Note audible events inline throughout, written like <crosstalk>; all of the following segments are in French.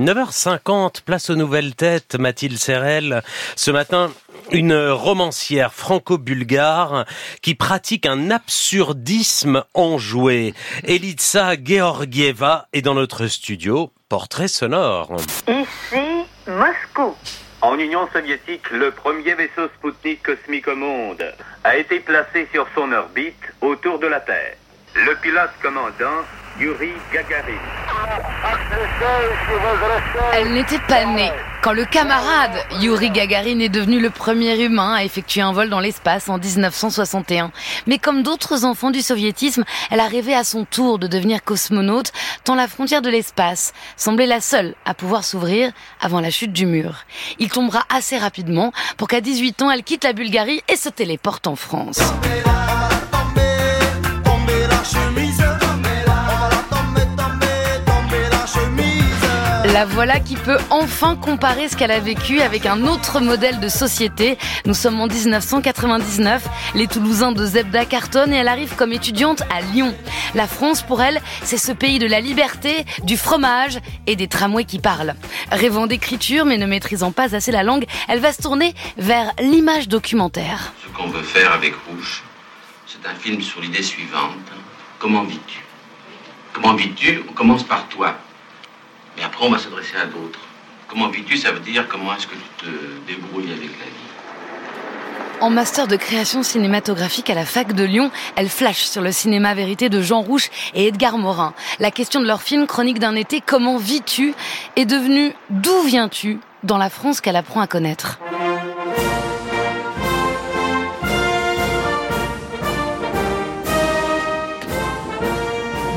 9h50, place aux nouvelles têtes, Mathilde Serrel. Ce matin, une romancière franco-bulgare qui pratique un absurdisme enjoué. Elitsa Georgieva est dans notre studio. Portrait sonore. Ici, Moscou. En Union soviétique, le premier vaisseau Spoutnik cosmique au monde a été placé sur son orbite autour de la Terre. Le pilote commandant Yuri Gagarin. Elle n'était pas née quand le camarade Yuri Gagarin est devenu le premier humain à effectuer un vol dans l'espace en 1961. Mais comme d'autres enfants du soviétisme, elle a rêvé à son tour de devenir cosmonaute, tant la frontière de l'espace semblait la seule à pouvoir s'ouvrir avant la chute du mur. Il tombera assez rapidement pour qu'à 18 ans, elle quitte la Bulgarie et se téléporte en France. La voilà qui peut enfin comparer ce qu'elle a vécu avec un autre modèle de société. Nous sommes en 1999, les Toulousains de Zebda cartonnent et elle arrive comme étudiante à Lyon. La France, pour elle, c'est ce pays de la liberté, du fromage et des tramways qui parlent. Rêvant d'écriture mais ne maîtrisant pas assez la langue, elle va se tourner vers l'image documentaire. Ce qu'on veut faire avec Rouge, c'est un film sur l'idée suivante. Comment vis-tu? Comment vis-tu? On commence par toi. Et après, on va s'adresser à d'autres. Comment vis-tu Ça veut dire comment est-ce que tu te débrouilles avec la vie? En master de création cinématographique à la fac de Lyon, elle flash sur le cinéma vérité de Jean Rouche et Edgar Morin. La question de leur film Chronique d'un été, Comment vis-tu est devenue D'où viens-tu? dans la France qu'elle apprend à connaître.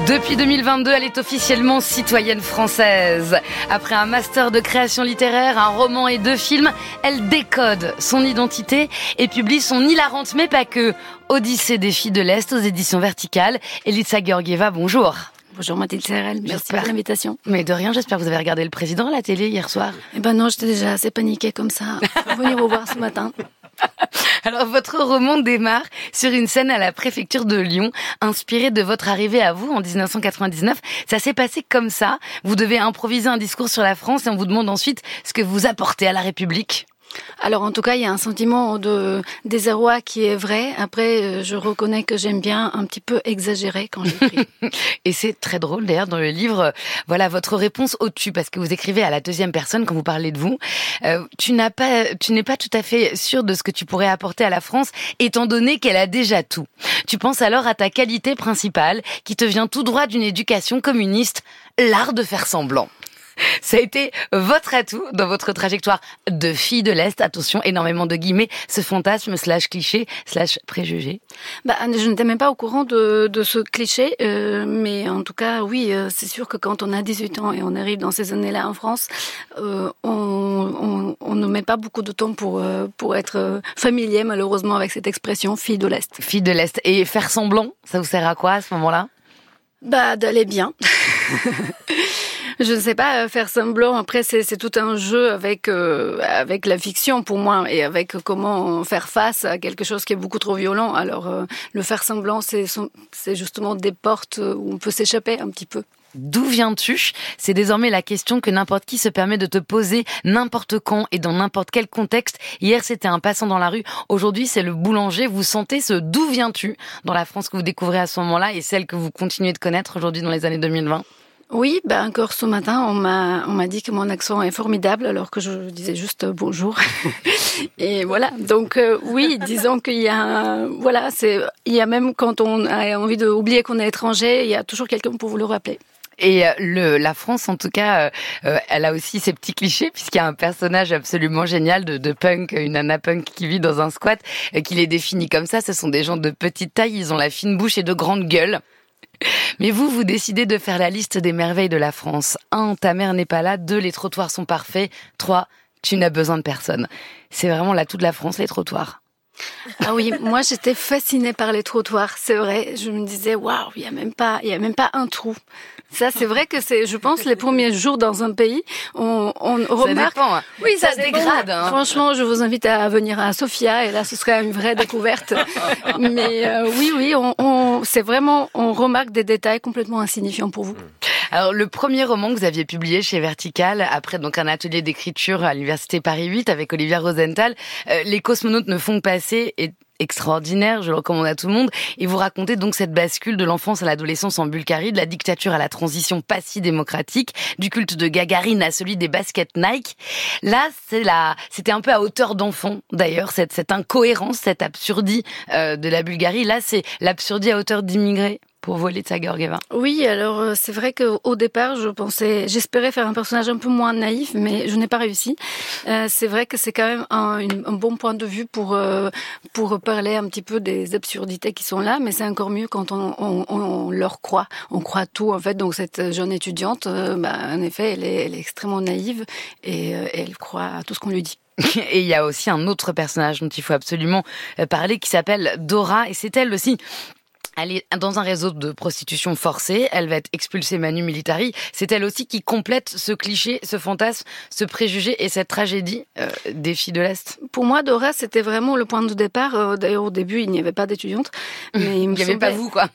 Depuis 2022, elle est officiellement citoyenne française. Après un master de création littéraire, un roman et deux films, elle décode son identité et publie son hilarante, mais pas que, Odyssée des filles de l'Est aux éditions verticales. Elisa Georgieva, bonjour. Bonjour Mathilde Serrel, merci pour l'invitation. Mais de rien, j'espère que vous avez regardé le président à la télé hier soir. Eh ben non, j'étais déjà assez paniquée comme ça. Venir vous voir ce matin. Alors votre roman démarre sur une scène à la préfecture de Lyon, inspirée de votre arrivée à vous en 1999. Ça s'est passé comme ça. Vous devez improviser un discours sur la France et on vous demande ensuite ce que vous apportez à la République. Alors en tout cas, il y a un sentiment de désarroi qui est vrai. Après, euh, je reconnais que j'aime bien un petit peu exagérer quand j'écris. <laughs> Et c'est très drôle d'ailleurs dans le livre. Voilà votre réponse au tu parce que vous écrivez à la deuxième personne quand vous parlez de vous. Euh, tu n'as pas, tu n'es pas tout à fait sûr de ce que tu pourrais apporter à la France, étant donné qu'elle a déjà tout. Tu penses alors à ta qualité principale, qui te vient tout droit d'une éducation communiste, l'art de faire semblant. <laughs> Ça a été votre atout dans votre trajectoire de fille de l'Est. Attention, énormément de guillemets, ce fantasme slash cliché slash préjugé. Bah, je n'étais même pas au courant de, de ce cliché, euh, mais en tout cas, oui, euh, c'est sûr que quand on a 18 ans et on arrive dans ces années-là en France, euh, on, on, on, ne met pas beaucoup de temps pour, pour être familier, malheureusement, avec cette expression fille de l'Est. Fille de l'Est. Et faire semblant, ça vous sert à quoi à ce moment-là? Bah, d'aller bien. <laughs> je ne sais pas euh, faire semblant. Après, c'est tout un jeu avec euh, avec la fiction pour moi et avec comment faire face à quelque chose qui est beaucoup trop violent. Alors, euh, le faire semblant, c'est c'est justement des portes où on peut s'échapper un petit peu. D'où viens-tu? C'est désormais la question que n'importe qui se permet de te poser n'importe quand et dans n'importe quel contexte. Hier, c'était un passant dans la rue. Aujourd'hui, c'est le boulanger. Vous sentez ce d'où viens-tu? Dans la France que vous découvrez à ce moment-là et celle que vous continuez de connaître aujourd'hui dans les années 2020 oui, ben encore ce matin, on m'a on m'a dit que mon accent est formidable alors que je disais juste bonjour. <laughs> Et voilà. Donc euh, oui, <laughs> disons qu'il y a voilà, c'est il y a même quand on a envie d'oublier qu'on est étranger, il y a toujours quelqu'un pour vous le rappeler. Et euh, le, la France, en tout cas, euh, elle a aussi ses petits clichés, puisqu'il y a un personnage absolument génial de, de punk, une nana punk qui vit dans un squat, qui les définit comme ça. Ce sont des gens de petite taille, ils ont la fine bouche et de grandes gueules. Mais vous, vous décidez de faire la liste des merveilles de la France. Un, ta mère n'est pas là. Deux, les trottoirs sont parfaits. Trois, tu n'as besoin de personne. C'est vraiment là toute la France, les trottoirs. Ah oui, moi j'étais fascinée par les trottoirs, c'est vrai. Je me disais waouh, il y a même pas, il y a même pas un trou. Ça, c'est vrai que c'est, je pense, les premiers jours dans un pays, on, on remarque. Dépend, hein. Oui, ça, ça se dégrade. Hein. Franchement, je vous invite à venir à Sofia et là, ce serait une vraie découverte. <laughs> Mais euh, oui, oui, on, on c'est vraiment, on remarque des détails complètement insignifiants pour vous. Alors, le premier roman que vous aviez publié chez Vertical, après donc un atelier d'écriture à l'université Paris 8 avec Olivia Rosenthal, euh, Les cosmonautes ne font passer et extraordinaire, je le recommande à tout le monde. Et vous racontez donc cette bascule de l'enfance à l'adolescence en Bulgarie, de la dictature à la transition pas si démocratique, du culte de Gagarine à celui des baskets Nike. Là, c'est la, c'était un peu à hauteur d'enfant, d'ailleurs, cette, cette incohérence, cette absurdie euh, de la Bulgarie. Là, c'est l'absurdie à hauteur d'immigrés pour voler de sa Georgieva. Oui, alors euh, c'est vrai qu'au départ, je pensais, j'espérais faire un personnage un peu moins naïf, mais je n'ai pas réussi. Euh, c'est vrai que c'est quand même un, un, bon point de vue pour euh, pour parler un petit peu des absurdités qui sont là, mais c'est encore mieux quand on, on, on, leur croit. On croit tout en fait. Donc cette jeune étudiante, euh, bah, en effet, elle est, elle est extrêmement naïve et elle croit à tout ce qu'on lui dit. <laughs> Et il y a aussi un autre personnage dont il faut absolument parler qui s'appelle Dora et c'est elle aussi elle est dans un réseau de prostitution forcée, elle va être expulsée manu militari. C'est elle aussi qui complète ce cliché, ce fantasme, ce préjugé et cette tragédie euh, des filles de l'Est. Pour moi, Dora, c'était vraiment le point de départ. Euh, D'ailleurs, au début, il n'y avait pas d'étudiantes. <laughs> Mais il n'y avait pas vous, quoi.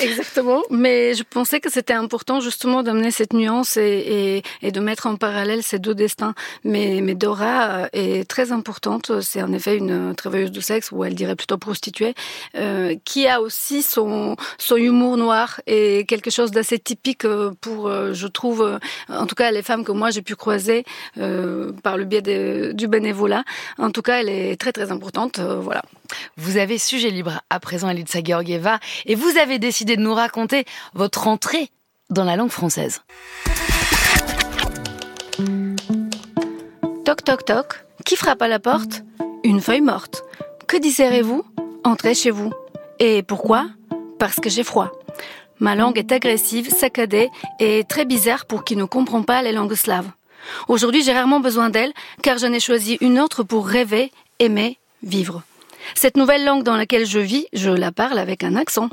Exactement. Mais je pensais que c'était important justement d'amener cette nuance et, et, et, de mettre en parallèle ces deux destins. Mais, mais Dora euh, est très importante. C'est en effet une travailleuse de sexe, ou elle dirait plutôt prostituée, euh, qui a aussi son son, son humour noir est quelque chose d'assez typique euh, pour, euh, je trouve, euh, en tout cas les femmes que moi j'ai pu croiser euh, par le biais de, du bénévolat. En tout cas, elle est très très importante. Euh, voilà. Vous avez sujet libre à présent, Elitsa Georgieva, et vous avez décidé de nous raconter votre entrée dans la langue française. Toc toc toc. Qui frappe à la porte? Une feuille morte. Que désirez-vous? Entrez chez vous. Et pourquoi? Parce que j'ai froid. Ma langue est agressive, saccadée et très bizarre pour qui ne comprend pas les langues slaves. Aujourd'hui, j'ai rarement besoin d'elle car j'en ai choisi une autre pour rêver, aimer, vivre. Cette nouvelle langue dans laquelle je vis, je la parle avec un accent.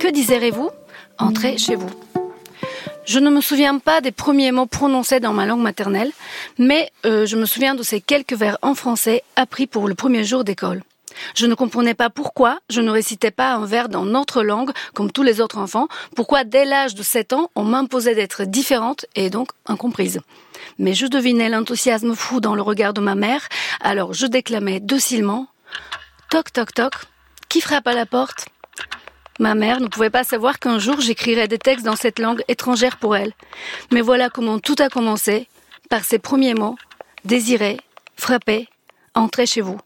Que désirez-vous? Entrez chez vous. Je ne me souviens pas des premiers mots prononcés dans ma langue maternelle, mais euh, je me souviens de ces quelques vers en français appris pour le premier jour d'école. Je ne comprenais pas pourquoi je ne récitais pas un vers dans notre langue comme tous les autres enfants, pourquoi dès l'âge de 7 ans on m'imposait d'être différente et donc incomprise. Mais je devinais l'enthousiasme fou dans le regard de ma mère, alors je déclamais docilement Toc toc toc, qui frappe à la porte? Ma mère ne pouvait pas savoir qu'un jour j'écrirais des textes dans cette langue étrangère pour elle. Mais voilà comment tout a commencé, par ces premiers mots, désirer, frapper, entrer chez vous.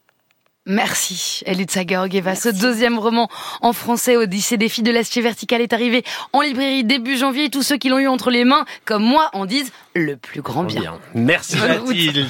Merci, Elitsa Georgieva. Ce deuxième roman en français, Odyssée des filles de l'acier vertical, est arrivé en librairie début janvier. Et tous ceux qui l'ont eu entre les mains, comme moi, en disent le plus grand bien. bien. Merci Mathilde.